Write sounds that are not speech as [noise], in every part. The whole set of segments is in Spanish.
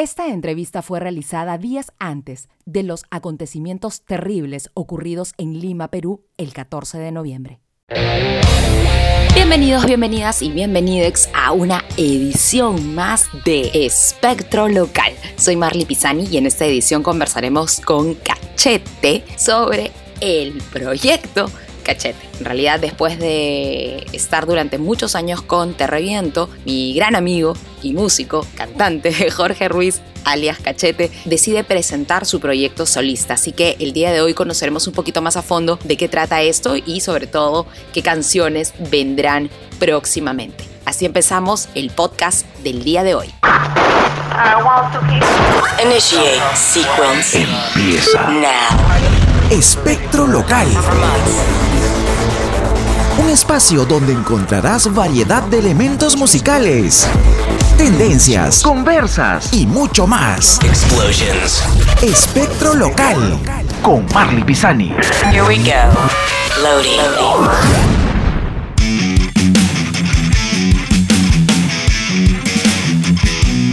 Esta entrevista fue realizada días antes de los acontecimientos terribles ocurridos en Lima, Perú, el 14 de noviembre. Bienvenidos, bienvenidas y bienvenidos a una edición más de Espectro Local. Soy Marley Pisani y en esta edición conversaremos con Cachete sobre el proyecto Cachete. En realidad, después de estar durante muchos años con Terreviento, mi gran amigo y músico, cantante [laughs] Jorge Ruiz, alias Cachete, decide presentar su proyecto solista. Así que el día de hoy conoceremos un poquito más a fondo de qué trata esto y sobre todo qué canciones vendrán próximamente. Así empezamos el podcast del día de hoy. Initiate sequence. Empieza Now. Espectro Local. Un espacio donde encontrarás variedad de elementos musicales, tendencias, conversas y mucho más. Explosions. Espectro Local con Marley Pisani. Here we go. Loading.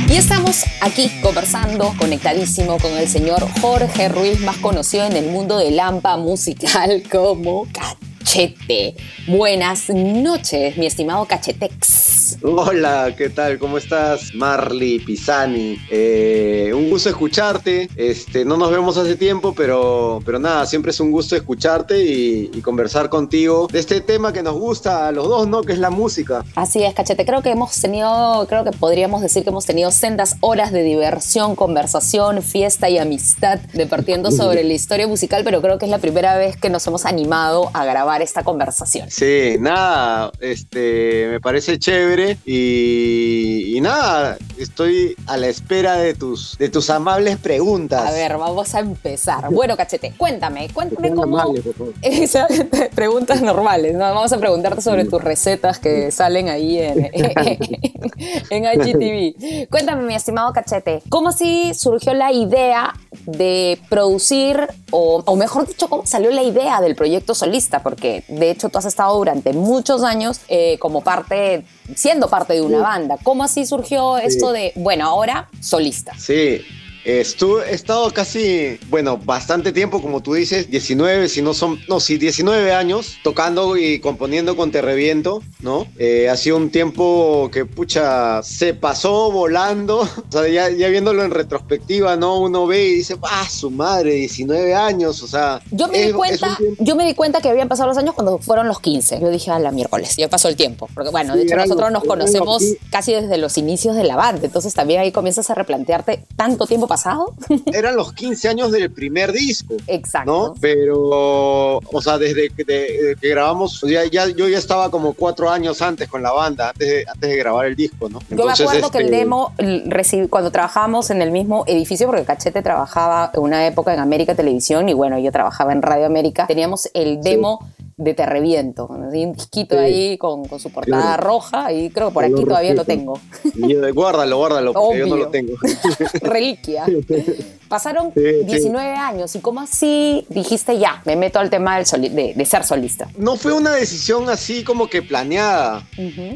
Y estamos aquí conversando, conectadísimo con el señor Jorge Ruiz, más conocido en el mundo de Lampa musical como Cachete. Buenas noches, mi estimado Cachetex. Hola, ¿qué tal? ¿Cómo estás? Marley Pisani. Eh, un gusto escucharte. Este, no nos vemos hace tiempo, pero, pero nada, siempre es un gusto escucharte y, y conversar contigo de este tema que nos gusta a los dos, ¿no? Que es la música. Así es, Cachete. Creo que hemos tenido, creo que podríamos decir que hemos tenido sendas horas de diversión, conversación, fiesta y amistad departiendo sobre la historia musical, pero creo que es la primera vez que nos hemos animado a grabar esta conversación. Sí, nada, este, me parece chévere y, y nada, estoy a la espera de tus, de tus amables preguntas. A ver, vamos a empezar. Bueno, Cachete, cuéntame, cuéntame cómo... amables, por favor. [laughs] Preguntas normales, ¿no? Vamos a preguntarte sobre tus recetas que salen ahí en, [laughs] en IGTV. Cuéntame, mi estimado Cachete, ¿cómo así surgió la idea de producir, o, o mejor dicho, cómo salió la idea del proyecto solista? Porque de hecho tú has estado durante muchos años eh, como parte, siendo parte de una banda. ¿Cómo así surgió esto de, bueno, ahora solista? Sí, estuve, he estado casi, bueno, bastante tiempo, como tú dices, 19, si no son, no, sí, 19 años tocando y componiendo con Te Reviento, ¿no? Eh, ha sido un tiempo que, pucha, se pasó volando, [laughs] o sea, ya, ya viéndolo en retrospectiva, ¿no? Uno ve y dice, ah, su madre, 19 años, o sea... Yo me, es- di cuenta, yo me di cuenta que habían pasado los años cuando fueron los 15. Yo dije, a la miércoles, ya pasó el tiempo. Porque bueno, de hecho nosotros los- nos conocemos casi desde los inicios de la banda. Entonces también ahí comienzas a replantearte tanto tiempo pasado. [laughs] Eran los 15 años del primer disco. Exacto. ¿no? Pero, o sea, desde que, de- que grabamos, ya, ya, yo ya estaba como cuatro años antes con la banda, antes de, antes de grabar el disco, ¿no? Yo me acuerdo que el este, demo, cuando trabajábamos en el mismo edificio, porque Cachete trabajaba en una época en América Televisión y bueno, yo trabajaba en Radio América, teníamos el demo de Te Reviento, un disquito Sí. ahí con, con su portada Claro. roja y creo que por aquí todavía lo tengo. y yo de, guárdalo, guárdalo, porque yo no lo tengo. [laughs] reliquia. Pasaron Sí, sí. 19 años y cómo así dijiste ya, me meto al tema del soli- de, de ser solista. No fue una decisión así como que planeada.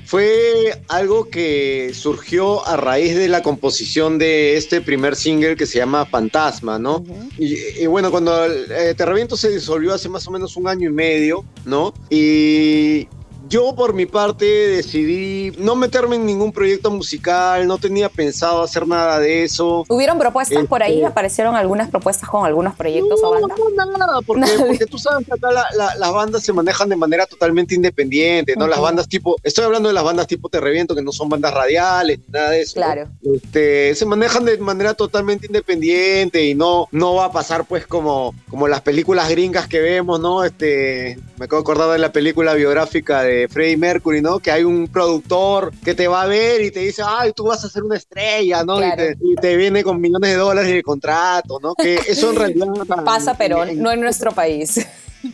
Fue algo que surgió a raíz de la composición de este primer single que se llama Fantasma, ¿no? Y bueno, cuando eh, Te Reviento se disolvió hace más o menos un año y medio, ¿no? Y yo por mi parte decidí no meterme en ningún proyecto musical, no tenía pensado hacer nada de eso. ¿Hubieron propuestas por ahí? Este- ¿Aparecieron algunas propuestas con algunos proyectos o bandas? No, no, nada, porque, [laughs] porque tú sabes que acá la- la- las bandas se manejan de manera totalmente independiente, ¿no? Las bandas tipo, estoy hablando de las bandas tipo Te Reviento, que no son bandas radiales, nada de eso. ¿no? Claro. Este, se manejan de manera totalmente independiente y no, no va a pasar pues como, como las películas gringas que vemos, ¿no? Este, me acabo de acordar de la película biográfica de Freddie Mercury, ¿no? Que hay un productor que te va a ver y te dice, ay, tú vas a ser una estrella, ¿no? Claro. Y, te, y te viene con millones de dólares de contrato, ¿no? Que eso en [laughs] realidad... Pasa, pero en- no en nuestro país.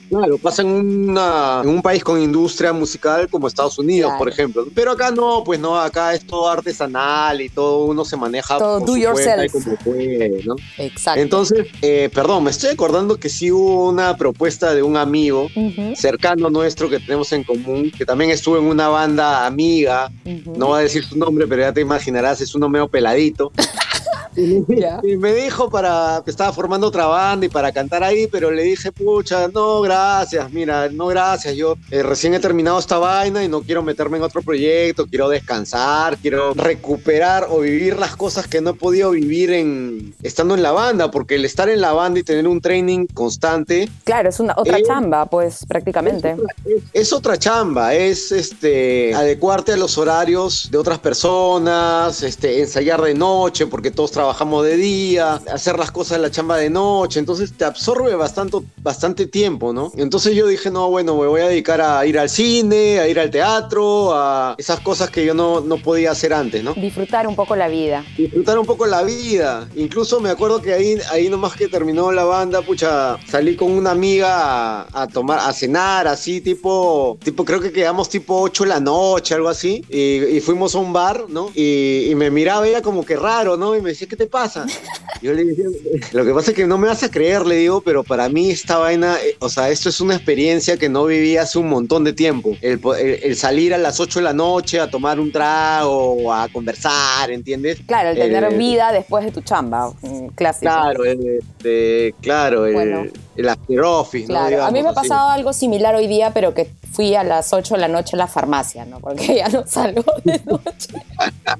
Claro, pasa en, una- en un país con industria musical como Estados Unidos, Claro. por ejemplo. Pero acá no, pues no, acá es todo artesanal y todo uno se maneja Todo por do su cuenta y yourself. como puede, ¿no? Exacto. Entonces, eh, perdón, me estoy acordando que sí hubo una propuesta de un amigo Ujú, cercano nuestro que tenemos en común, que también estuvo en una banda amiga, no voy a decir su nombre, pero ya te imaginarás, es uno medio peladito. [laughs] Y me dijo para que estaba formando otra banda y para cantar ahí, pero le dije, pucha, no, gracias, mira, no, gracias, yo eh, recién he terminado esta vaina y no quiero meterme en otro proyecto, quiero descansar, quiero recuperar o vivir las cosas que no he podido vivir en estando en la banda, porque el estar en la banda y tener un training constante Claro, es una otra Eh, chamba, pues prácticamente. es, es otra chamba, es este adecuarte a los horarios de otras personas, este ensayar de noche porque todos trabajamos de día, hacer las cosas de la chamba de noche, entonces te absorbe bastante bastante tiempo, ¿no? Entonces yo dije, "No, bueno, me voy a dedicar a ir al cine, a ir al teatro, a esas cosas que yo no no podía hacer antes, ¿no? Disfrutar un poco la vida. disfrutar un poco la vida. Incluso me acuerdo que ahí, ahí nomás que terminó la banda, pucha, salí con una amiga a, a tomar, a cenar, así, tipo, tipo, creo que quedamos tipo 8 de la noche, algo así, y, y fuimos a un bar, ¿no? Y, y me miraba ella como que raro, ¿no? Y me decía, ¿qué te pasa? [laughs] Yo le dije, lo que pasa es que no me vas a creer, le digo, pero para mí esta vaina, eh, o sea, esto es una experiencia que no viví hace un montón de tiempo. El, po- el- el salir a las 8 de la noche a tomar un trago, a conversar, ¿entiendes? Claro, el tener Eh, vida después de tu chamba, clásico. Claro, el, este, claro, el, Bueno. El after office, ¿no? Claro, a mí me ha pasado algo similar hoy día, pero que fui a las 8 de la noche a la farmacia, ¿no? Porque [laughs] ya no salgo de noche.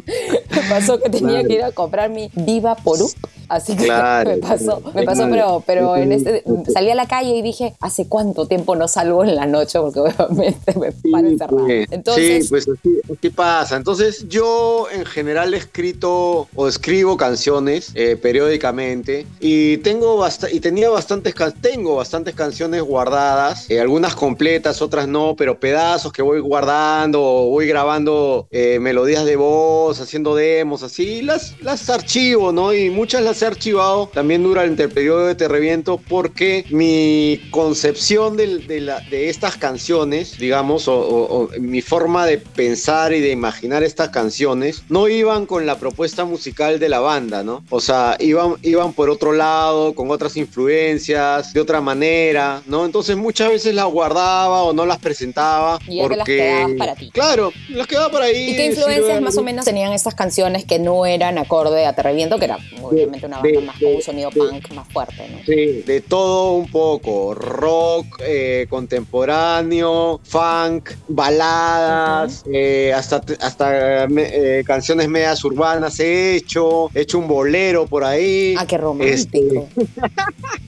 [laughs] me pasó que tenía que ir a comprar mi Viva Porup, así que [laughs] Claro, me pasó, claro. me pasó, pero, pero en este, salí a la calle y dije, ¿hace cuánto tiempo no salgo en la noche? Porque obviamente me Sí, paro encerrada. pues, Entonces, sí, pues así, así pasa. Entonces, yo en general he escrito o escribo canciones eh, periódicamente y tengo y tenía bastantes tengo bastantes canciones guardadas, eh, algunas completas, otras no, pero pedazos que voy guardando, voy grabando eh, melodías de voz, haciendo demos, así, las, las archivo, ¿no? Y muchas las he archivado también durante el periodo de Te Reviento porque mi concepción de, la- de estas canciones, digamos, o, o- o mi forma de pensar y de imaginar estas canciones, no iban con la propuesta musical de la banda, ¿no? O sea, iban, iban por otro lado, con otras influencias, de otra manera, ¿no? Entonces muchas veces las guardaba o no las presentaba. Y las porque, quedabas para ti. Claro, las quedaba por ahí. ¿Y qué influencias más o menos tenían estas canciones que no eran acorde a Te Reviento, que era obviamente una banda de- más con un sonido de- punk más fuerte, ¿no? Sí, de todo un poco. Rock eh, contemporáneo, funk, baladas, eh, hasta, hasta me- eh, canciones medias urbanas he hecho, he hecho un bolero por ahí. Ah, qué romántico. Este, [laughs]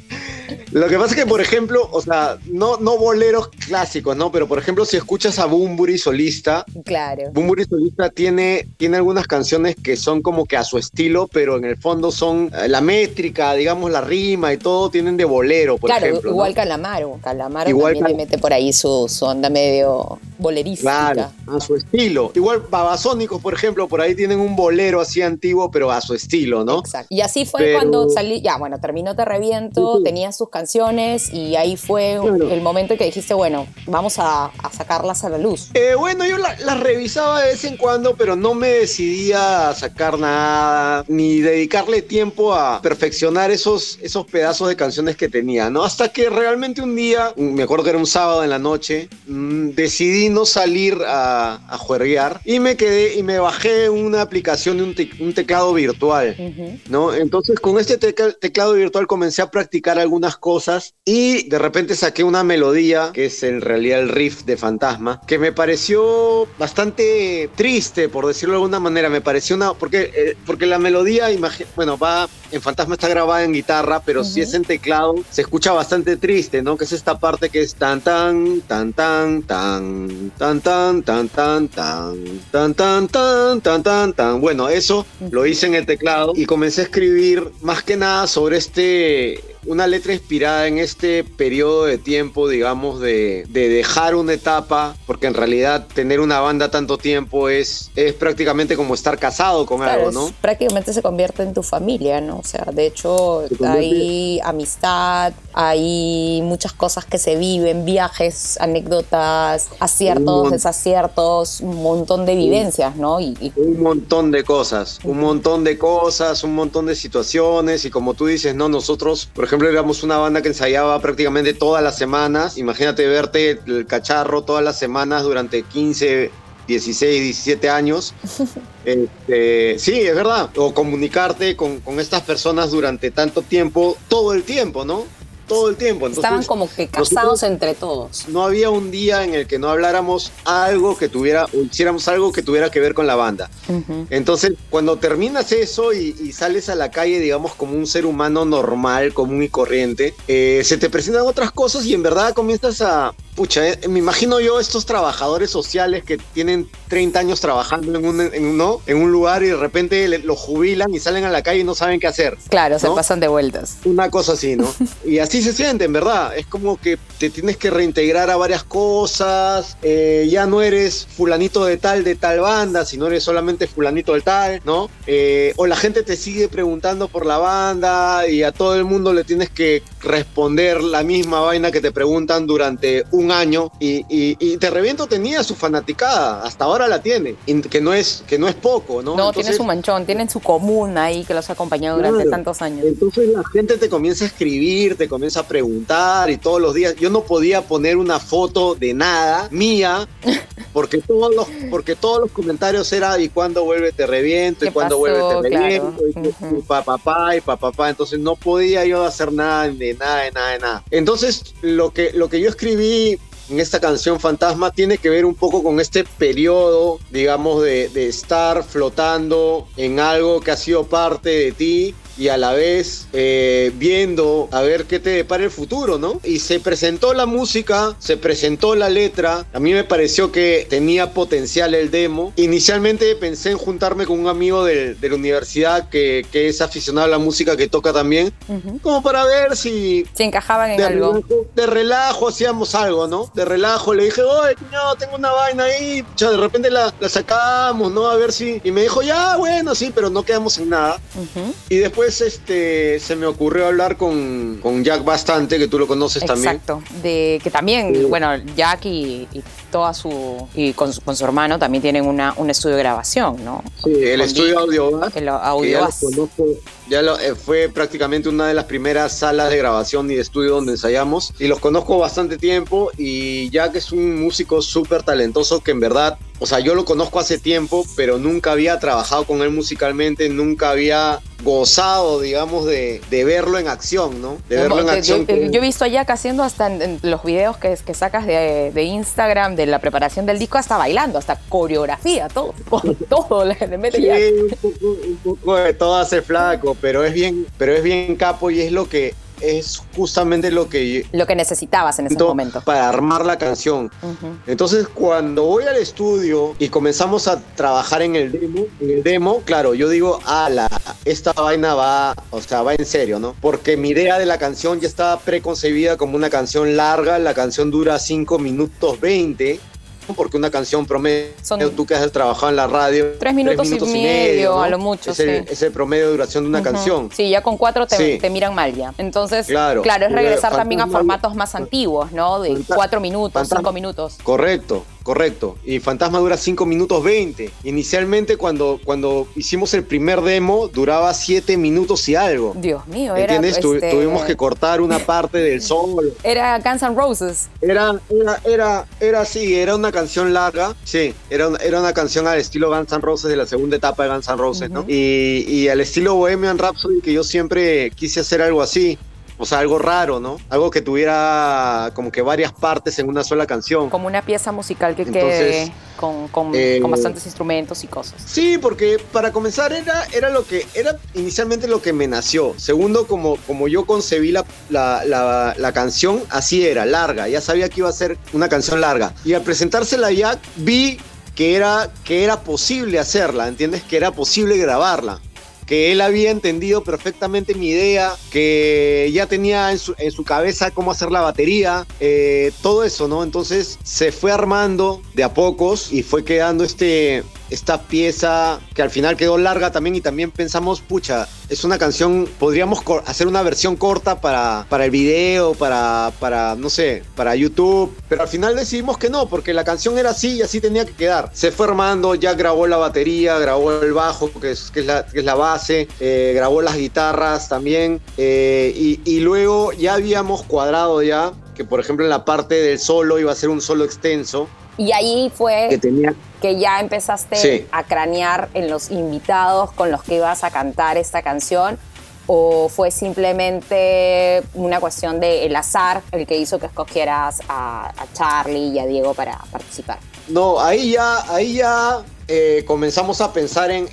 Lo que pasa es que, por ejemplo, o sea, no, no boleros clásicos, ¿no? Pero, por ejemplo, si escuchas a Bumburi solista, Claro. Bumburi Solista tiene, tiene algunas canciones que son como que a su estilo, pero en el fondo son eh, la métrica, digamos, la rima y todo tienen de bolero, por claro, ejemplo. ¿no? igual Calamaro. Calamaro Igual también Cal- le mete por ahí su, su onda medio bolerística. Claro, a su estilo. Igual Babasónicos, por ejemplo, por ahí tienen un bolero así antiguo, pero a su estilo, ¿no? Exacto. Y así fue Pero- cuando salí, ya, bueno, terminó Te Reviento, Sí, sí. tenía sus canciones y ahí fue Claro. el momento en que dijiste, bueno, vamos a, a sacarlas a la luz. Eh, bueno, yo la- las revisaba de vez en cuando, pero no me decidía a sacar nada, ni dedicarle tiempo a perfeccionar esos, esos pedazos de canciones que tenía, ¿no? Hasta que realmente un día, mm, me acuerdo que era un sábado en la noche, mm, decidí no salir a, a juerguear y me quedé y me bajé una aplicación de un, te- un teclado virtual. Ujú. ¿no? Entonces con este teclado virtual comencé a practicar algunas cosas y de repente saqué una melodía, que es en realidad el riff de Fantasma, que me pareció bastante triste, por decirlo de alguna manera, me pareció una, porque, eh, porque la melodía, bueno, va, en Fantasma está grabada en guitarra, pero si Ujú. es en teclado, se escucha bastante triste, ¿no? Que es esta parte que es tan tan, tan tan, tan, tan tan, tan tan, tan, tan tan, tan, tan tan, tan. Bueno, eso lo hice en el teclado y comencé a escribir más que nada sobre este una letra inspirada en este periodo de tiempo, digamos, de, de dejar una etapa, porque en realidad tener una banda tanto tiempo es, es prácticamente como estar casado con Claro, algo, ¿no? es- prácticamente se convierte en tu familia, ¿no? O sea, de hecho, hay amistad, hay muchas cosas que se viven, viajes, anécdotas, aciertos, Un- desaciertos, un montón de vivencias, ¿no? Y, y- Un montón de cosas, un montón de cosas, un montón de situaciones y como tú dices, no, nosotros, por ejemplo, éramos una banda que ensayaba prácticamente todas las semanas, imagínate verte el cacharro todas las semanas durante 15, 16, 17 años. [laughs] Este, sí, es verdad. O comunicarte con, con estas personas durante tanto tiempo, todo el tiempo, ¿no? Todo el tiempo. Entonces, Estaban como que casados entre todos. No había un día en el que no habláramos algo que tuviera, o hiciéramos algo que tuviera que ver con la banda. Entonces, cuando terminas eso y, y sales a la calle, digamos, como un ser humano normal, común y corriente, eh, se te presentan otras cosas y en verdad comienzas a... Pucha, eh, me imagino yo estos trabajadores sociales que tienen 30 años trabajando en un, en ¿no? en un lugar y de repente le- los jubilan y salen a la calle y no saben qué hacer. Claro, se pasan de vueltas. Una cosa así, ¿no? [laughs] Y así se siente, en verdad. Es como que te tienes que reintegrar a varias cosas. eh, ya no eres fulanito de tal, de tal banda, sino eres solamente fulanito de tal, ¿no? Eh, o la gente te sigue preguntando por la banda y a todo el mundo le tienes que responder la misma vaina que te preguntan durante un año. Y, y, y Te Reviento tenía su fanaticada, hasta ahora la tiene, y que no es, que no es poco, ¿no? No, tiene Entonces- su manchón, tienen su común ahí que los ha acompañado durante Claro. tantos años. entonces la gente te comienza a escribir, te comienza a preguntar y todos los días. Yo no podía poner una foto de nada mía [laughs] porque todos los, porque todos los comentarios era y cuándo vuelve te reviento y ¿Qué cuándo pasó? vuelve te reviento Claro. y, Ujú. y pa, pa, pa, y pa, pa, pa. Entonces no podía yo hacer nada de nada, de nada, de nada. Entonces lo que, lo que yo escribí en esta canción Fantasma tiene que ver un poco con este periodo, digamos, de, de estar flotando en algo que ha sido parte de ti y a la vez eh, viendo a ver qué te depara el futuro, ¿no? Y se presentó la música, se presentó la letra, a mí me pareció que tenía potencial el demo. Inicialmente pensé en juntarme con un amigo de, de la universidad que, que es aficionado a la música, que toca también, Ujú. como para ver si Se encajaban en de algo. relajo, de relajo hacíamos algo, ¿no? De relajo le dije, oye, no, tengo una vaina ahí, ya de repente la, la sacamos, ¿no? A ver si... Y me dijo, ya, bueno, sí, pero no quedamos en nada. Ujú. Y después este, se me ocurrió hablar con, con Jack Bastante, que tú lo conoces también. Exacto. De que también, Sí. bueno, Jack y, y toda su. y con, su- con su hermano también tienen una, un estudio de grabación, ¿no? Sí, el Con estudio Dick, Audiobas. El que audio. ya lo conozco, ya lo- eh, fue prácticamente una de las primeras salas de grabación y de estudio donde ensayamos y los conozco bastante tiempo y Jack es un músico súper talentoso que en verdad, o sea, yo lo conozco hace tiempo, pero nunca había trabajado con él musicalmente, nunca había gozado, digamos, de, de verlo en acción, ¿no? De verlo en acción. yo, con- yo he visto a Jack haciendo hasta en, en los videos que, que sacas de, de Instagram, de la preparación del disco, hasta bailando, hasta coreografía, todo, [laughs] todo le, le mete Sí, Jack. un poco, un poco de todo hace flaco, pero es bien, pero es bien capo y es lo que es justamente lo que Lo que necesitabas en ese momento. para armar la canción. Entonces, cuando voy al estudio y comenzamos a trabajar en el demo, en el demo, claro, yo digo, ah, la, esta vaina va, o sea, va en serio, ¿no? Porque mi idea de la canción ya estaba preconcebida como una canción larga, la canción dura 5 minutos 20, porque una canción promedio, Son- tú que has trabajado en la radio, Tres minutos y medio, a lo mucho, Es el, sí. es el promedio de duración de una canción. Sí, ya con cuatro te, Sí. te miran mal ya. Entonces, Claro. claro, es regresar también a formatos más antiguos, ¿no? De cuatro minutos, Fantasma- cinco minutos. Correcto, correcto. Y Fantasma dura 5 minutos 20. Inicialmente cuando, cuando hicimos el primer demo duraba 7 minutos y algo. Dios mío, era. ¿Entiendes? Tu- este, Tuvimos que cortar una [laughs] parte del solo. Era Guns N' Roses. Era, era, era, era así, era una canción larga. Sí, era una, era una canción al estilo Guns N' Roses de la segunda etapa de Guns N' Roses, ¿no? Ujú. Y, y al estilo Bohemian Rhapsody, que yo siempre quise hacer algo así. O sea, algo raro, ¿no? Algo que tuviera como que varias partes en una sola canción. Como una pieza musical que Entonces, quede con, con- eh, con bastantes instrumentos y cosas. Sí, porque para comenzar era, era lo que era inicialmente lo que me nació. Segundo, como, como yo concebí la, la, la- la canción, así era, larga. Ya sabía que iba a ser una canción larga. Y al presentársela a Jack, vi que era, que era posible hacerla, ¿entiendes? Que era posible grabarla. Que él había entendido perfectamente mi idea, que ya tenía en su, cabeza cómo hacer la batería, eh, todo eso, ¿no? Entonces se fue armando de a pocos y fue quedando este, esta pieza que al final quedó larga también y también pensamos, pucha, es una canción, podríamos hacer una versión corta para, para el video, para, para, no sé, para YouTube, pero al final decidimos que no, porque la canción era así y así tenía que quedar. Se fue armando, ya grabó la batería, grabó el bajo, que es, que es, la, base, eh, grabó las guitarras también, eh, y luego ya habíamos cuadrado ya que por ejemplo en la parte del solo iba a ser un solo extenso, Y ahí fue que tenía que ya empezaste Sí. a cranear en los invitados con los que ibas a cantar esta canción o fue simplemente una cuestión de el azar el que hizo que escogieras a, a Charlie y a Diego para participar. No, ahí ya, ahí ya eh, comenzamos a pensar en,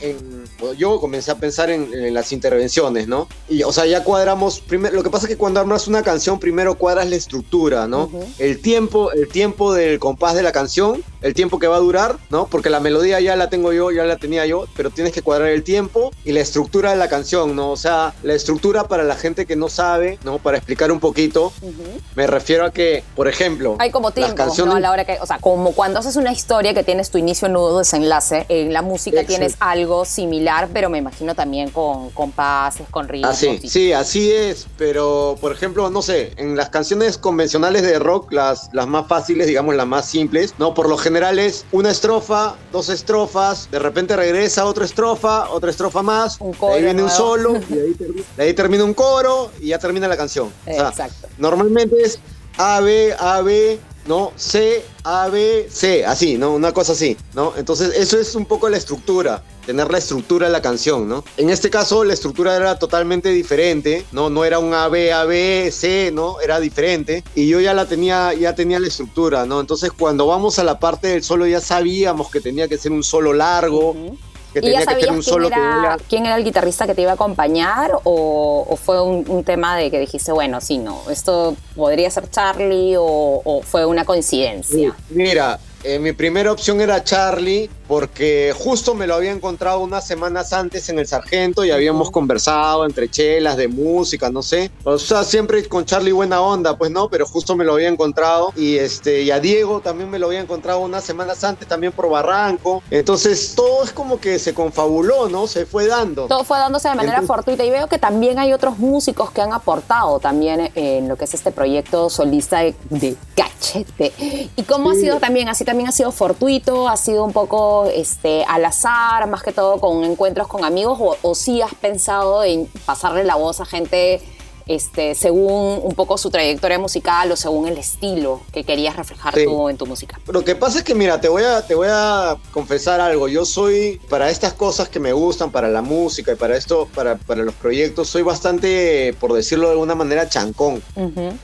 yo comencé a pensar en, en las intervenciones, ¿no? Y, o sea, ya cuadramos, primero, lo que pasa es que cuando armas una canción, primero cuadras la estructura, ¿no? El tiempo, el tiempo del compás de la canción, el tiempo que va a durar, ¿no? Porque la melodía ya la tengo yo, ya la tenía yo, pero tienes que cuadrar el tiempo y la estructura de la canción, ¿no? O sea, la estructura para la gente que no sabe, ¿no? Para explicar un poquito, me refiero a que, por ejemplo, Hay como las tiempos, canciones... ¿no? A la hora que, o sea, como cuando haces una historia que tienes tu inicio, nudo, desenlace, en la música Exacto. tienes algo similar, pero me imagino también con compases, con ritmos. Así, y- sí, así es, pero por ejemplo, no sé, en las canciones convencionales de rock, las, las más fáciles, digamos, las más simples, ¿no? Por lo general es una estrofa, dos estrofas, de repente regresa otra estrofa, otra estrofa más, Un coro ahí viene un solo, y ahí, termina, [laughs] de ahí termina un coro y ya termina la canción. O sea, Exacto. normalmente es A, B, A, B, ¿no? C, A, B, C, así, ¿no? Una cosa así, ¿no? Entonces, eso es un poco la estructura, tener la estructura de la canción, ¿no? En este caso, la estructura era totalmente diferente, ¿no? No era un A, B, A, B, C, ¿no? Era diferente. Y yo ya la tenía, ya tenía la estructura, ¿no? Entonces, cuando vamos a la parte del solo, ya sabíamos que tenía que ser un solo largo, Ujú. que ¿Y ya tenía que sabías tener un quién solo que era, vaya- quién era el guitarrista que te iba a acompañar o, o fue un, un tema de que dijiste, bueno, sí, no, esto podría ser Charlie o, o fue una coincidencia? Mira, eh, mi primera opción era Charlie porque justo me lo había encontrado unas semanas antes en el Sargento y habíamos conversado entre chelas de música, no sé. O sea, siempre con Charlie buena onda, pues no, pero justo me lo había encontrado y este y a Diego también me lo había encontrado unas semanas antes también por Barranco. Entonces, todo es como que se confabuló, ¿no? Se fue dando. Todo fue dándose de manera Entonces- fortuita y veo que también hay otros músicos que han aportado también en lo que es este proyecto solista de, de Cachete. ¿Y cómo ha Sí. sido también? ¿Así también ha sido fortuito? ¿Ha sido un poco este, al azar, más que todo con encuentros con amigos? ¿O, o sí has pensado en pasarle la voz a gente este, según un poco su trayectoria musical o según el estilo que querías reflejar Sí. tú en tu música? Lo que pasa es que, mira, te voy, a, te voy a confesar algo. Yo soy, para estas cosas que me gustan, para la música y para esto, para, para los proyectos, soy bastante, por decirlo de alguna manera, chancón.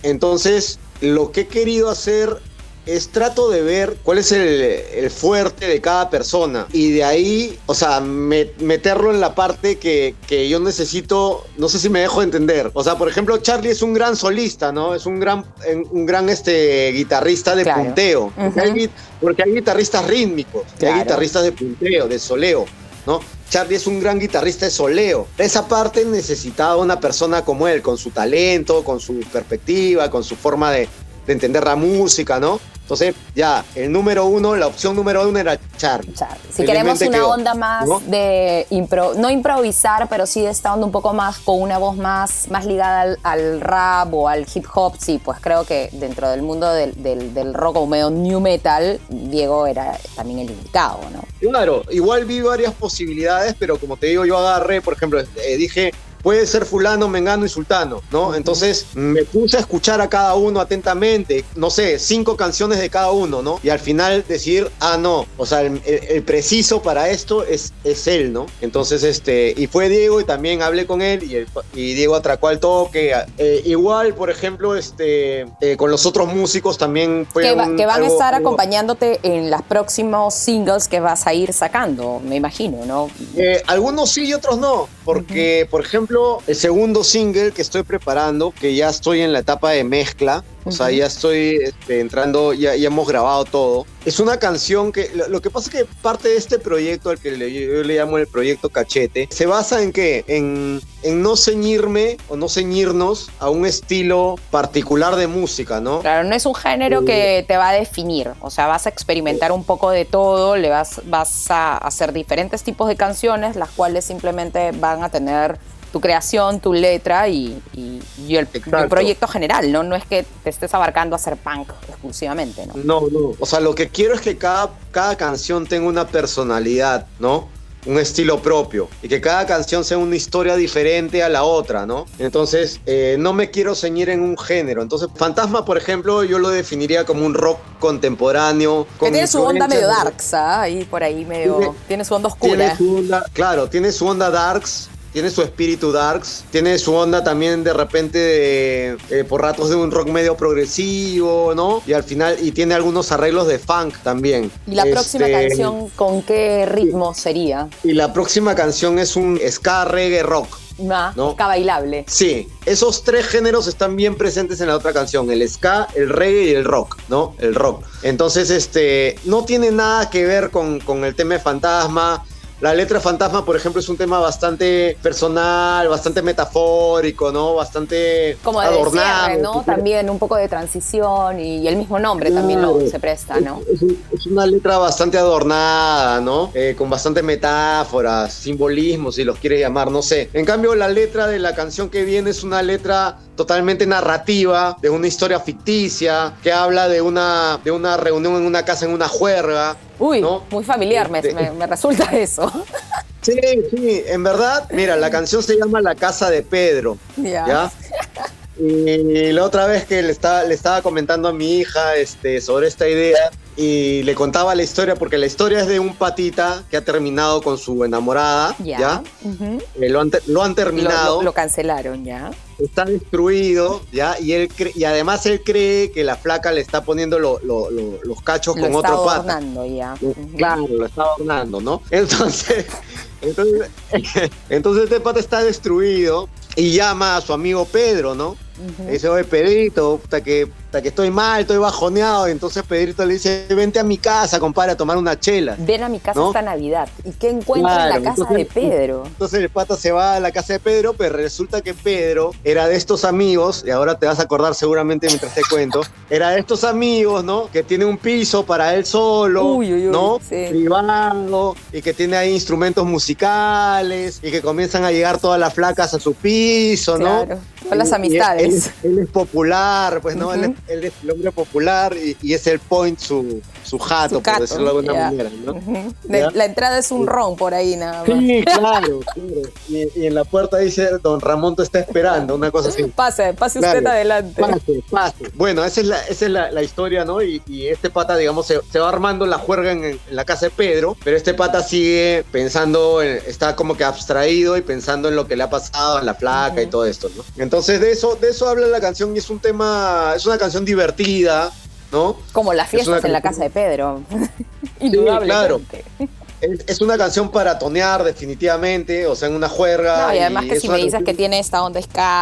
Entonces, lo que he querido hacer es trato de ver cuál es el, el fuerte de cada persona y de ahí, o sea, me- meterlo en la parte que, que yo necesito, no sé si me dejo entender. O sea, por ejemplo, Charlie es un gran solista, ¿no? Es un gran, un gran este, guitarrista de Claro. punteo. Porque, hay, porque hay guitarristas rítmicos, Claro. hay guitarristas de punteo, de soleo, ¿no? Charlie es un gran guitarrista de soleo. Esa parte necesitaba una persona como él, con su talento, con su perspectiva, con su forma de, de entender la música, ¿no? Entonces, ya, el número uno, la opción número uno era Charlie. Charlie. Si queremos una quedó, onda más ¿no? de impro, no improvisar, pero sí de esta onda un poco más con una voz más, más ligada al, al rap o al hip hop, sí, pues creo que dentro del mundo del, del- del rock o medio new metal, Diego era también el indicado, ¿no? Claro, igual vi varias posibilidades, pero como te digo, yo agarré, por ejemplo, eh, dije, puede ser fulano, mengano y sultano, ¿no? Entonces me puse a escuchar a cada uno atentamente, no sé, cinco canciones de cada uno, ¿no? Y al final decir, ah, no, o sea, el, preciso para esto es, es él, ¿no? Entonces, este, y fue Diego y también hablé con él y, el- y Diego atracó al toque. Eh, igual, por ejemplo, este, eh, con los otros músicos también fue Que, va- un- que van a estar algo- acompañándote en los próximos singles que vas a ir sacando, me imagino, ¿no? Eh, algunos sí y otros no, porque por ejemplo el segundo single que estoy preparando, que ya estoy en la etapa de mezcla, o sea, ya estoy este, entrando, ya, ya hemos grabado todo. Es una canción que, lo, lo que pasa es que parte de este proyecto, al que le- yo le llamo el proyecto Cachete, se basa en qué? En, en no ceñirme o no ceñirnos a un estilo particular de música, ¿no? Claro, no es un género que te va a definir, o sea, vas a experimentar un poco de todo, le vas, vas a hacer diferentes tipos de canciones, las cuales simplemente van a tener tu creación, tu letra y, y- y el, y el Exacto. proyecto general, ¿no? No es que te estés abarcando a hacer punk exclusivamente, ¿no? No, no. O sea, lo que quiero es que cada, cada canción tenga una personalidad, ¿no? un estilo propio y que cada canción sea una historia diferente a la otra, ¿no? Entonces, eh, no me quiero ceñir en un género. Entonces, Fantasma, por ejemplo, yo lo definiría como un rock contemporáneo. Que con tiene su onda medio de- darks, ¿ah? Ahí por ahí medio. Tiene- Tiene su onda Tiene oscura. su onda, claro, tiene su onda darks, tiene su espíritu darks, tiene su onda también de repente de, eh, por ratos de un rock medio progresivo, ¿no? Y al final, y tiene algunos arreglos de funk también. Y la próxima Este, canción, ¿con qué ritmo sería? Y la próxima canción es un ska reggae rock. Más No. ska bailable. Sí, esos tres géneros están bien presentes en la otra canción, el ska, el reggae y el rock, ¿no? El rock. Entonces, este, no tiene nada que ver con, con el tema de fantasma. La letra Fantasma, por ejemplo, es un tema bastante personal, bastante metafórico, ¿no? Bastante Como de adornado. cierre, ¿no? También un poco de transición y el mismo nombre también lo, se presta, ¿no? Es una letra bastante adornada, ¿no? Eh, con bastantes metáforas, simbolismos, si los quieres llamar, no sé. En cambio, la letra de la canción que viene es una letra totalmente narrativa, de una historia ficticia, que habla de una, de una reunión en una casa, en una juerga. Uy, ¿no? muy familiar me, Este- me- me resulta [laughs] eso. Sí, sí, en verdad, mira, la canción se llama La Casa de Pedro. ¿ya? Y la otra vez que le estaba, le estaba comentando a mi hija este, sobre esta idea y le contaba la historia, porque la historia es de un patita que ha terminado con su enamorada, Ya. ¿ya? Eh, lo, han, lo han Lo, terminado, lo- lo cancelaron, ya. está destruido, ¿ya? Y, él y además él cree que la flaca le está poniendo lo- lo- lo- los cachos Lo con está otro pata. adornando ya. Claro, lo está adornando, ¿no? [laughs] Entonces, entonces, [laughs] entonces este pata está destruido y llama a su amigo Pedro, ¿no? Ujú. Le dice, oye, Pedrito, puta que, que estoy mal, estoy bajoneado. Y entonces Pedrito le dice, vente a mi casa, compadre, a tomar una chela. Ven a mi casa ¿No? esta Navidad. ¿Y qué encuentra Claro, en la casa entonces- de Pedro? Entonces el pata se va a la casa de Pedro, pero resulta que Pedro era de estos amigos, y ahora te vas a acordar seguramente mientras te cuento, era de estos amigos, ¿no? Que tiene un piso para él solo, Uy, uy, uy, ¿no? sí. Privado, y que tiene ahí instrumentos musicales, y que comienzan a llegar todas las flacas a su piso, ¿no? Claro, son las Y- y amistades. Él, es- él es popular, pues, ¿no? él, es, él es el hombre popular y, y es el point, su, su jato, Su por decirlo de alguna manera, ¿no? La entrada es un ron por ahí nada más. Sí, [laughs] claro, claro. Y, y en la puerta dice, don Ramón te está esperando, una cosa así. Pase, pase Claro. usted adelante. Pase, pase. Bueno, esa es la, esa es la, la historia, ¿no? Y, y este pata, digamos, se, se va armando la juerga en, en la casa de Pedro, pero este pata sigue pensando, en- está como que abstraído y pensando en lo que le ha pasado, en la placa y todo esto, ¿no? Entonces de eso, de eso habla la canción y es un tema, es una canción divertida, ¿no? Como las Es fiestas en la casa de Pedro. Indudablemente. Es, es una canción para tonear definitivamente, o sea, en una juerga. No, y además que si me dices canción- que tiene esta onda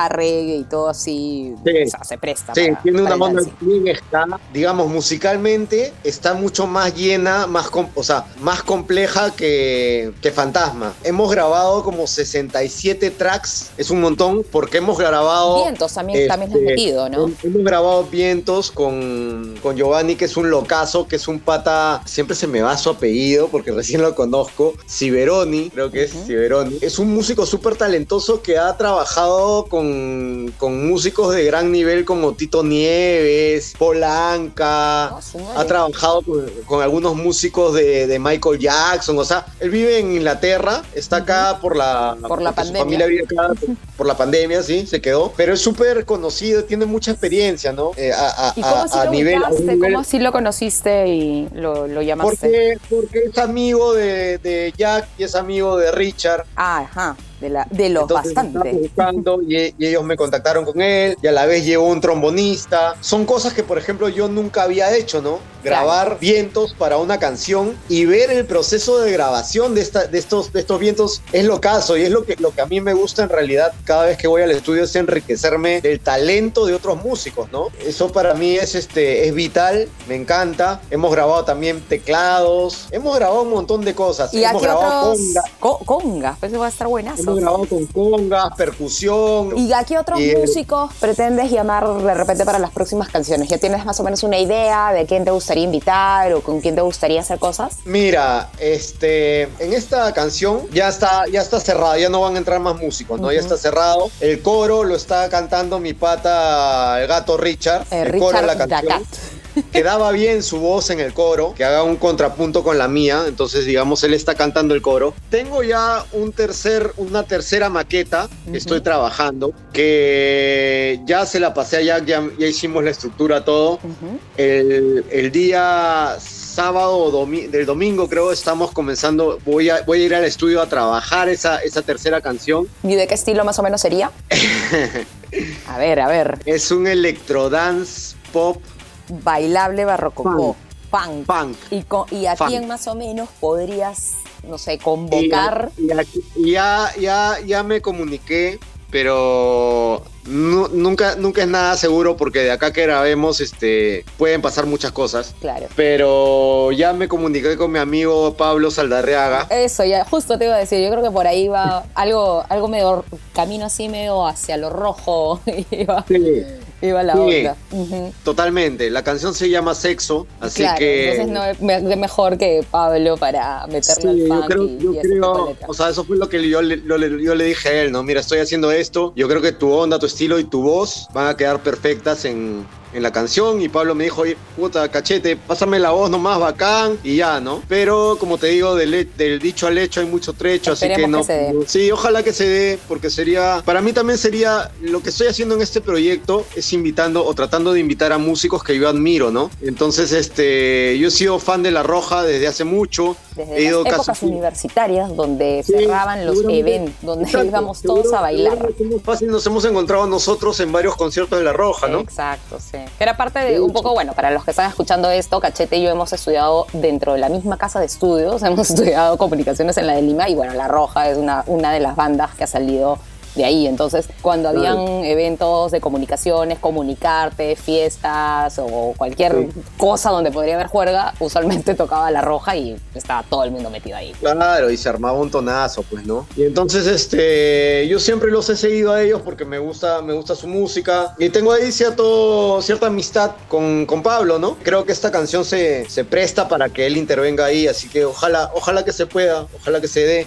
reggae y todo así, Sí. o sea, se presta. Sí, para- tiene una para onda bien ska, digamos, musicalmente está mucho más llena, más o sea, más compleja que, que Fantasma. Hemos grabado como 67 tracks, es un montón, porque hemos grabado... Vientos también, también has este, metido, ¿no? hem- Hemos grabado Vientos con, con Giovanni, que es un locazo, que es un pata, siempre se me va su apellido porque recién lo conozco, Ciberoni, creo que es Ujú. Ciberoni. Es un músico súper talentoso que ha trabajado con, con músicos de gran nivel como Tito Nieves, Polanca, Ah, su madre. ha trabajado con, con algunos músicos de, de Michael Jackson, o sea, él vive en Inglaterra, está acá por la, Por la porque su pandemia. familia vive acá [laughs] por, la pandemia, sí, se quedó, pero es súper conocido, tiene mucha experiencia, ¿no? Eh, a, a- ¿Y cómo así a- lo nivel, a nivel- ¿Cómo así lo conociste y lo, lo llamaste? porque, porque es amigo de, de Jack y es amigo de Richard. Ah, ajá, de, la, de los Entonces, bastante. estaba buscando y, y ellos me contactaron con él y a la vez llegó un trombonista. Son cosas que, por ejemplo, yo nunca había hecho, ¿no? Grabar vientos para una canción y ver el proceso de grabación de, esta, de, estos, de estos vientos es lo caso y es lo que, lo que a mí me gusta en realidad cada vez que voy al estudio es enriquecerme del talento de otros músicos, ¿no? Eso para mí es, este, es vital, me encanta. Hemos grabado también teclados, hemos grabado un montón de cosas. ¿Y hemos aquí grabado otros? congas, Co- congas, pues va a estar buenazo. Hemos grabado con congas, percusión. ¿Y a qué otros Y, eh, músicos pretendes llamar de repente para las próximas canciones? ¿Ya tienes más o menos una idea de quién te gustaría invitar o con quién te gustaría hacer cosas? Mira, este, en esta canción ya está, ya está cerrada, ya no van a entrar más músicos, ¿no? Ya está cerrado. El coro lo está cantando mi pata, el gato Richard. Eh, el coro de Richard la canción. Dacat. Quedaba bien su voz en el coro, que haga un contrapunto con la mía, entonces digamos él está cantando el coro. Tengo ya un tercer, una tercera maqueta que estoy trabajando, que ya se la pasé a Jack, ya, ya hicimos la estructura, todo. El, el día sábado o domi- del domingo creo estamos comenzando, voy a, voy a ir al estudio a trabajar esa, esa tercera canción. ¿Y de qué estilo más o menos sería? [laughs] A ver, a ver. Es un electrodance pop Bailable barrococó. Punk. punk. ¿Y, co- y a quién más o menos podrías, no sé, convocar? Y, y ya, ya, ya me comuniqué, pero nu- nunca, nunca es nada seguro porque de acá que grabemos este, pueden pasar muchas cosas. Claro. Pero ya me comuniqué con mi amigo Pablo Saldarriaga. Eso, ya justo te iba a decir, yo creo que por ahí va algo, algo medio, camino así medio hacia lo rojo, [laughs] iba, iba la Sí. onda. Totalmente. La canción se llama Sexo, así claro, que. entonces no es me- mejor que Pablo para meterle Sí, al yo funk creo, y, yo y creo, o sea, eso fue lo que yo le, lo le- yo le dije a él, ¿no? Mira, estoy haciendo esto, yo creo que tu onda, tu estilo y tu voz van a quedar perfectas en, en la canción y Pablo me dijo, oye, puta, cachete, pásame la voz nomás, bacán, y ya, ¿no? Pero, como te digo, del, del dicho al hecho hay mucho trecho, así que no... que se dé. Sí, ojalá que se dé, porque sería, para mí también sería, lo que estoy haciendo en este proyecto es invitando o tratando de invitar a músicos que yo admiro, ¿no? Entonces, este, yo he sido fan de La Roja desde hace mucho, Desde he ido las épocas casi- universitarias donde Sí, cerraban los eventos, donde Exacto, íbamos todos a bailar. fácil nos hemos encontrado nosotros en varios conciertos de La Roja, ¿no? Exacto, sí. Que era parte de un poco, bueno, para los que están escuchando esto, Cachete y yo hemos estudiado dentro de la misma casa de estudios, [laughs] hemos estudiado comunicaciones en la de Lima y bueno, La Roja es una, una de las bandas que ha salido de ahí. Entonces, cuando Claro. habían eventos de comunicaciones, comunicarte, fiestas o cualquier Sí. cosa donde podría haber juerga, usualmente [laughs] tocaba La Roja y estaba todo el mundo metido ahí. Claro, y se armaba un tonazo, pues, ¿no? Y entonces, este, yo siempre los he seguido a ellos porque me gusta, me gusta su música. Y tengo ahí cierto, cierta amistad con, con Pablo, ¿no? Creo que esta canción se, se presta para que él intervenga ahí, así que ojalá, ojalá que se pueda, ojalá que se dé.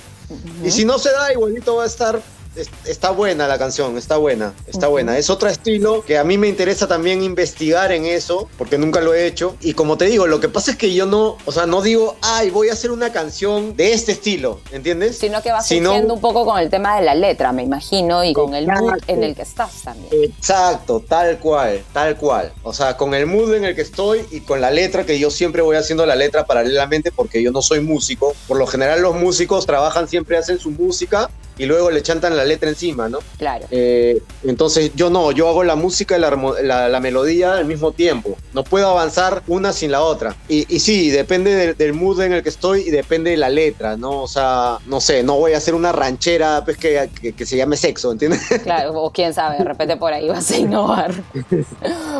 Y si no se da, igualito va a estar. Es- Está buena la canción, está buena, está buena. Es otro estilo que a mí me interesa también investigar en eso, porque nunca lo he hecho. Y como te digo, lo que pasa es que yo no, o sea, no digo, ay, voy a hacer una canción de este estilo, ¿entiendes? Sino que va Sino- un poco con el tema de la letra, me imagino, y con el mood en el que estás también. Exacto, tal cual, tal cual. O sea, con el mood en el que estoy y con la letra, que yo siempre voy haciendo la letra paralelamente porque yo no soy músico. Por lo general los músicos trabajan, siempre hacen su música y luego le chantan la letra encima, ¿no? Claro. Eh, entonces yo no, yo hago la música y la, la- la melodía al mismo tiempo. No puedo avanzar una sin la otra. Y, y sí, depende del, del mood en el que estoy y depende de la letra, ¿no? O sea, no sé, no voy a hacer una ranchera pues, que, que- que se llame sexo, ¿entiendes? [laughs] Claro, o quién sabe, de repente por ahí vas a innovar. [laughs]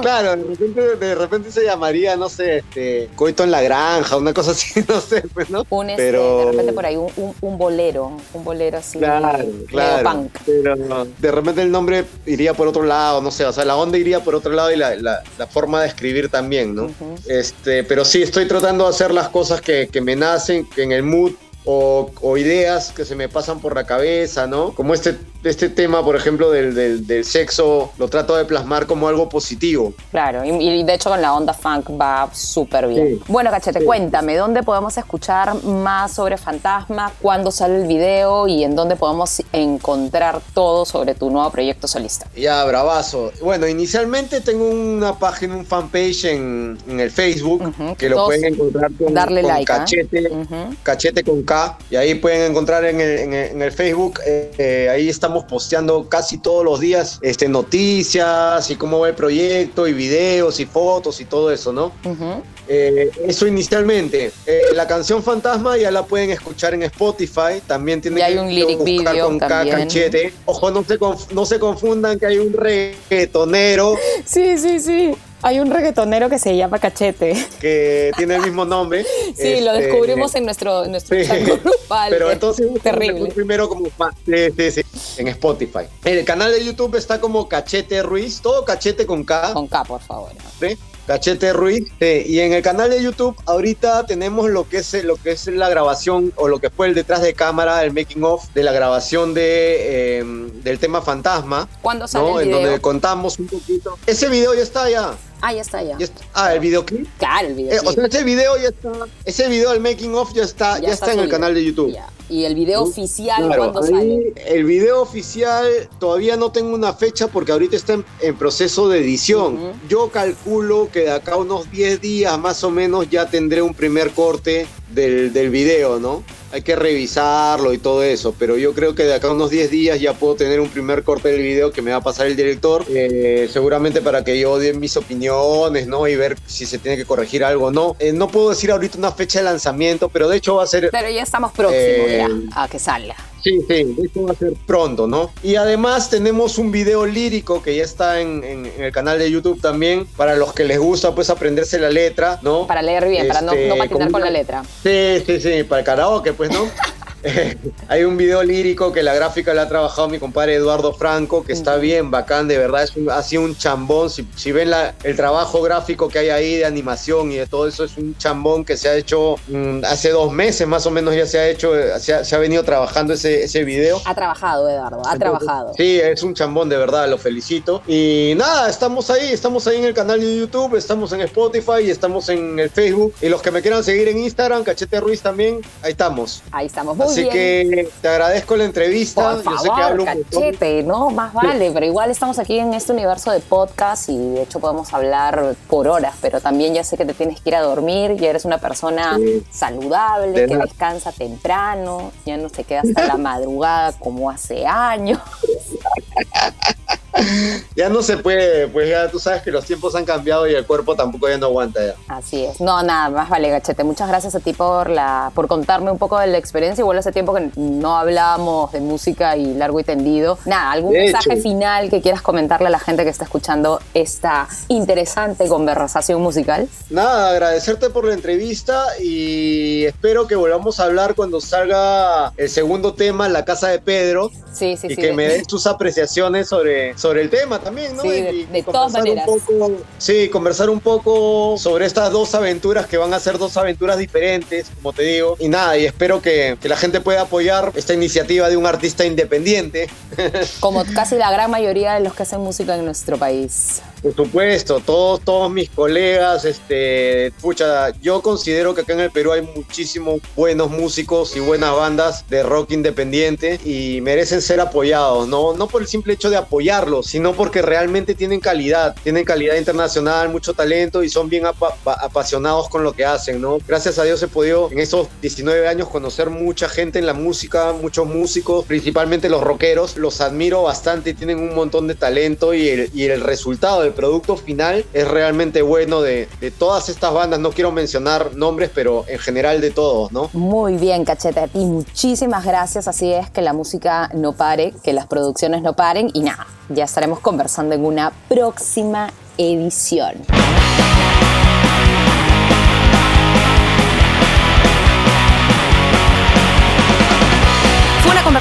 Claro, de repente, de repente se llamaría, no sé, este, coito en la granja, una cosa así, [laughs] no sé, pues, ¿no? Un, este, Pero- de repente por ahí un, un- un bolero, un bolero así, Claro, claro. punk. Pero de repente el nombre iría por otro lado, no sé, o sea, la onda iría por otro lado y la, la- la forma de escribir también, ¿no? Este, pero sí, estoy tratando de hacer las cosas que, que me nacen, que en el mood o, o ideas que se me pasan por la cabeza, ¿no? Como este, este tema, por ejemplo, del, del- del sexo, lo trato de plasmar como algo positivo. Claro, y, y de hecho con la onda funk va súper bien. Sí. Bueno, Cachete, Sí. cuéntame, ¿dónde podemos escuchar más sobre Fantasma? ¿Cuándo sale el video? ¿Y en dónde podemos encontrar todo sobre tu nuevo proyecto solista? Ya, bravazo. Bueno, inicialmente tengo una página, un fanpage en, en el Facebook, Ujú, que lo todos pueden encontrar con, darle con like, ¿ah? cachete, Ujú. cachete con Y ahí pueden encontrar en el, en el- en el Facebook, eh, eh, ahí estamos posteando casi todos los días este, noticias y cómo va el proyecto, y videos y fotos y todo eso, ¿no? Eh, eso inicialmente. Eh, la canción Fantasma ya la pueden escuchar en Spotify. También hay que un lyric buscar video con K también. cachete. Ojo, no se, no se confundan que hay un reggaetonero [laughs] Sí, sí, sí. Hay un reggaetonero que se llama Cachete. que tiene el mismo nombre. [laughs] Sí, lo Este, descubrimos en nuestro, en nuestro sí. grupal. Pero Es entonces [laughs] terrible. primero como. Sí, sí, en Spotify. El canal de YouTube está como Cachete Ruiz, todo Cachete con K. Con K, por favor. ¿sí? Cachete Ruiz. sí, y en el canal de YouTube ahorita tenemos lo que es lo que es la grabación o lo que fue el detrás de cámara, el making of de la grabación de eh, del tema Fantasma, ¿Cuándo sale ¿no? el En video? donde contamos un poquito. Ese video ya está ya. Ah, ya está, ya. Ya está- ah, el videoclip. Claro, el Eh, videoclip. o sea, ese video ya está. Ese video del making of ya está, ya, está, en el canal de YouTube. Ya. Y el video oficial, Claro, ¿cuándo sale? El video oficial todavía no tengo una fecha porque ahorita está en, en proceso de edición. Ujú. Yo calculo que de acá a unos 10 días más o menos ya tendré un primer corte del, del video, ¿no? Hay que revisarlo y todo eso, pero yo creo que de acá a unos 10 días ya puedo tener un primer corte del video que me va a pasar el director, eh, seguramente para que yo dé mis opiniones, ¿no? Y ver si se tiene que corregir algo o no. Eh, no puedo decir ahorita una fecha de lanzamiento, pero de hecho va a ser Pero ya estamos próximos Eh, ya a que salga. Sí, sí, eso va a ser pronto, ¿no? Y además tenemos un video lírico que ya está en, en- en el canal de YouTube también, para los que les gusta pues aprenderse la letra, ¿no? Para leer bien, para no, Este, no patinar como con la letra. Sí, sí, sí, para el karaoke, pues, ¿no? [laughs] [laughs] Hay un video lírico que la gráfica la ha trabajado mi compadre Eduardo Franco, que está bien, bacán, de verdad, es un- ha sido un chambón. Si, si ven la- el trabajo gráfico que hay ahí de animación y de todo eso, es un chambón que se ha hecho mm, hace dos meses más o menos ya se ha hecho, eh, se ha, se ha venido trabajando ese, ese video. Ha trabajado, Eduardo, ha trabajado. Sí, es un chambón, de verdad, lo felicito. Y nada, estamos ahí, estamos ahí en el canal de YouTube, estamos en Spotify estamos en el Facebook. Y los que me quieran seguir en Instagram, Cachete Ruiz también, ahí estamos. Ahí estamos, muy Así que te agradezco la entrevista. Por Yo sé que favor, hablo un montón. cachete, ¿no? Más vale, pero igual estamos aquí en este universo de podcast y de hecho podemos hablar por horas, pero también ya sé que te tienes que ir a dormir, ya eres una persona Sí. saludable, De que nada. descansa temprano, ya no se queda hasta la [laughs] madrugada como hace años. [laughs] [laughs] Ya no se puede, pues ya tú sabes que los tiempos han cambiado y el cuerpo tampoco ya no aguanta ya. Así es. No, nada, más vale, Gachete. Muchas gracias a ti por la por contarme un poco de la experiencia. Igual hace tiempo que no hablábamos de música y largo y tendido. Nada, algún De mensaje hecho. final que quieras comentarle a la gente que está escuchando esta interesante conversación musical. Nada, agradecerte por la entrevista y espero que volvamos a hablar cuando salga el segundo tema, La Casa de Pedro. Sí, sí, y sí. que de- me des tus apreciaciones sobre, sobre el tema también, ¿no? Sí, Y- de- y de todas conversar un maneras. poco- sí, conversar un poco sobre estas dos aventuras que van a ser dos aventuras diferentes, como te digo. Y nada, y espero que, que la gente pueda apoyar esta iniciativa de un artista independiente. Como casi la gran mayoría de los que hacen música en nuestro país. Por supuesto, todos, todos mis colegas, este, pucha, yo considero que acá en el Perú hay muchísimos buenos músicos y buenas bandas de rock independiente y merecen ser apoyados, ¿no? No por el simple hecho de apoyarlos, sino porque realmente tienen calidad, tienen calidad internacional, mucho talento y son bien apa- pa- apasionados con lo que hacen, ¿no? Gracias a Dios he podido en esos 19 años conocer mucha gente en la música, muchos músicos, principalmente los rockeros, los admiro bastante y tienen un montón de talento y el, y el resultado del producto final es realmente bueno de, todas estas bandas, no quiero mencionar nombres, pero en general de todos, ¿no? Muy bien, Cachete, a muchísimas gracias. Así es, que la música no pare, que las producciones no paren y nada, ya estaremos conversando en una próxima edición.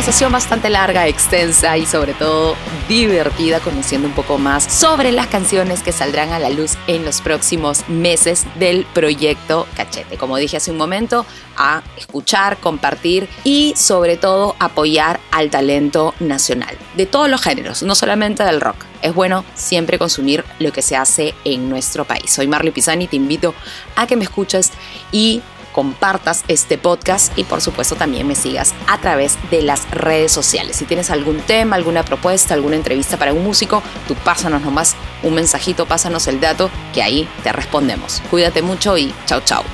Conversación bastante larga, extensa y sobre todo divertida, conociendo un poco más sobre las canciones que saldrán a la luz en los próximos meses del proyecto Cachete. Como dije hace un momento, a escuchar, compartir y sobre todo apoyar al talento nacional, de todos los géneros, no solamente del rock. Es bueno siempre consumir lo que se hace en nuestro país. Soy Marley Pisani, te invito a que me escuches y compartas este podcast y por supuesto también me sigas a través de las redes sociales. Si tienes algún tema, alguna propuesta, alguna entrevista para un músico, tú pásanos nomás un mensajito, pásanos el dato que ahí te respondemos. Cuídate mucho y chao chao.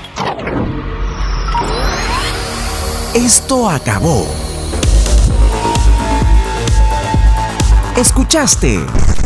Esto acabó. Escuchaste